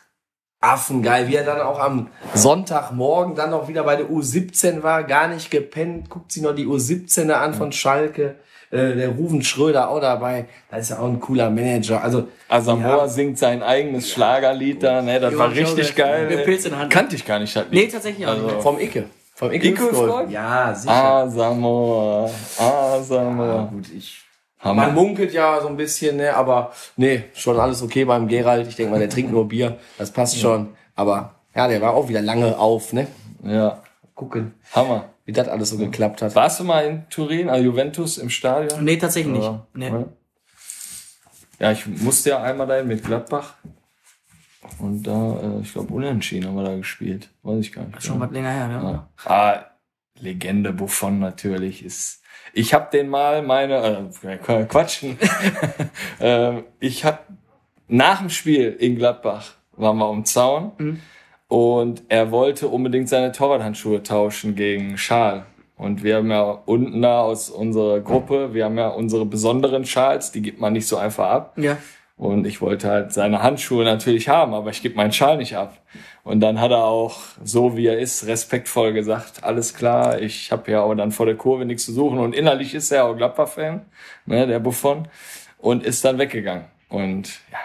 affengeil. Wie er dann auch am Sonntagmorgen dann noch wieder bei der U17 war, gar nicht gepennt, guckt sich noch die U17 an von Schalke. Äh, der Ruven Schröder auch dabei. Das ist ja auch ein cooler Manager. Also, Asamoah Ja. singt sein eigenes Schlagerlied da, ne? Das Jo, war ich richtig auch, geil. mit. Pilz in Hand. Kannte ich gar nicht, das Nee, Lied. tatsächlich auch Also- nicht. vom Icke. Vom Icke, Icke? Ja, sicher. Asamoah, Asamoah. Ja, gut, ich. Man Hammer. munkelt ja so ein bisschen, ne, aber nee, schon alles okay beim Gerald. Ich denke mal, der trinkt nur Bier. Das passt schon. Aber ja, der war auch wieder lange auf, ne? Ja, Gucken, Hammer. wie das alles so geklappt hat. Warst du mal in Turin, also Juventus im Stadion? Nee, tatsächlich nicht. Ja. Nee. Ja. Ja, ich musste ja einmal dahin mit Gladbach. Und da, äh, ich glaube, unentschieden haben wir da gespielt. Weiß ich gar nicht. Schon was länger her, ne? Ja. Ah, Legende Buffon natürlich ist. Ich habe den mal meine äh, quatschen. ähm, ich habe nach dem Spiel in Gladbach waren wir um Zaun Mhm. und er wollte unbedingt seine Torwarthandschuhe tauschen gegen Schal. Und wir haben ja unten da aus unserer Gruppe, wir haben ja unsere besonderen Schals, die gibt man nicht so einfach ab. Ja. Und ich wollte halt seine Handschuhe natürlich haben, aber ich gebe meinen Schal nicht ab. Und dann hat er auch, so wie er ist, respektvoll gesagt, alles klar, ich habe ja auch dann vor der Kurve nichts zu suchen. Und innerlich ist er auch Gladbach-Fan, ne, der Buffon, und ist dann weggegangen. Und ja,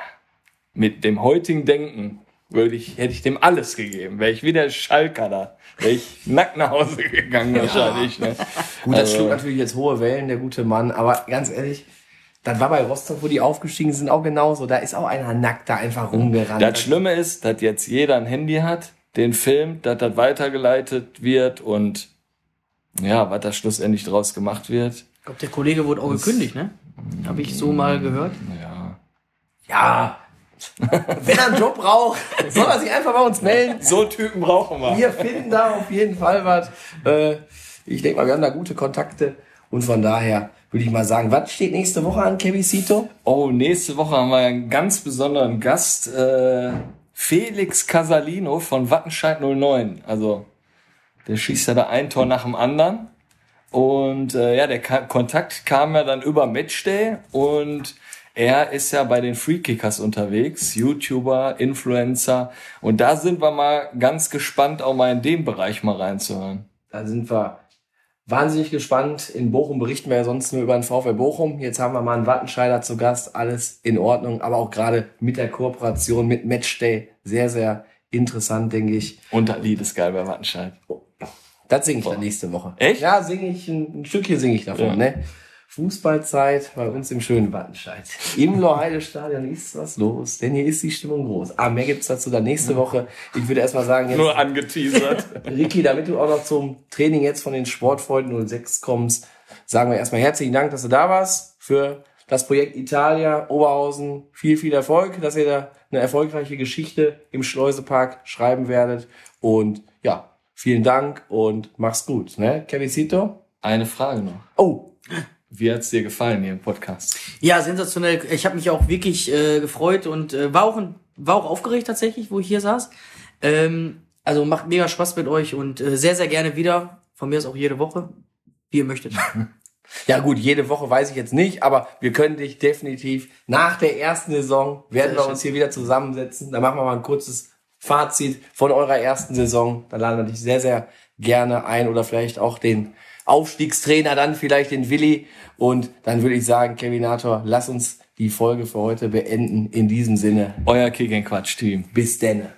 mit dem heutigen Denken würde ich, hätte ich dem alles gegeben. Wäre ich wie der Schalker da, wäre ich nackt nach Hause gegangen wahrscheinlich. Ne? Gut, das Also- schlug natürlich jetzt hohe Wellen, der gute Mann. Aber ganz ehrlich, das war bei Rostock, wo die aufgestiegen sind, auch genauso. Da ist auch einer nackt da einfach rumgerannt. Das Schlimme ist, dass jetzt jeder ein Handy hat, den filmt, dass das weitergeleitet wird und ja, was da schlussendlich draus gemacht wird. Ich glaube, der Kollege wurde auch gekündigt, ne? Habe ich so mal gehört. Ja. ja. Wenn er einen Job braucht, soll er sich einfach bei uns melden. So Typen brauchen wir. Wir finden da auf jeden Fall was. Äh, ich denke mal, wir haben da gute Kontakte. Und von daher würde ich mal sagen, was steht nächste Woche an, Kevicito? Oh, nächste Woche haben wir einen ganz besonderen Gast, äh, Felix Casalino von Wattenscheid 09. Also, der schießt ja da ein Tor nach dem anderen. Und äh, ja, der Ka Kontakt kam ja dann über Matchday und er ist ja bei den Freekickers unterwegs, YouTuber, Influencer. Und da sind wir mal ganz gespannt, auch mal in dem Bereich mal reinzuhören. Da sind wir wahnsinnig gespannt. In Bochum berichten wir ja sonst nur über den VfL Bochum. Jetzt haben wir mal einen Wattenscheider zu Gast. Alles in Ordnung. Aber auch gerade mit der Kooperation mit Matchday sehr, sehr interessant, denke ich. Und das Lied ist geil bei Wattenscheid. Das singe ich dann nächste Woche. Echt? Ja, singe ich, ein, ein Stückchen singe ich davon, Ja. ne? Fußballzeit bei uns im schönen Wattenscheid. Im Loheide-Stadion ist was los, denn hier ist die Stimmung groß. Ah, mehr gibt's dazu dann nächste Woche. Ich würde erstmal sagen, jetzt, Nur angeteasert. Ricky, damit du auch noch zum Training jetzt von den Sportfreunden 06 kommst, sagen wir erstmal herzlichen Dank, dass du da warst für das Projekt Italia, Oberhausen. Viel, viel Erfolg, dass ihr da eine erfolgreiche Geschichte im Schleusepark schreiben werdet. Und ja, vielen Dank und mach's gut. Ne? Kevisito? Eine Frage noch. Oh, Wie hat's dir gefallen hier im Podcast? Ja, sensationell. Ich habe mich auch wirklich äh, gefreut und äh, war auch ein, war auch aufgeregt tatsächlich, wo ich hier saß. Ähm, also macht mega Spaß mit euch und äh, sehr sehr gerne wieder. Von mir ist auch jede Woche, wie ihr möchtet. Ja gut, jede Woche weiß ich jetzt nicht, aber wir können dich definitiv nach der ersten Saison werden wir uns hier wieder zusammensetzen. Dann machen wir mal ein kurzes Fazit von eurer ersten Saison. Dann laden wir dich sehr, sehr gerne ein oder vielleicht auch den Aufstiegstrainer, dann vielleicht den Willi. Und dann würde ich sagen, Kevinator, lass uns die Folge für heute beenden. In diesem Sinne, Euer Kick Quatsch Team. bis denne.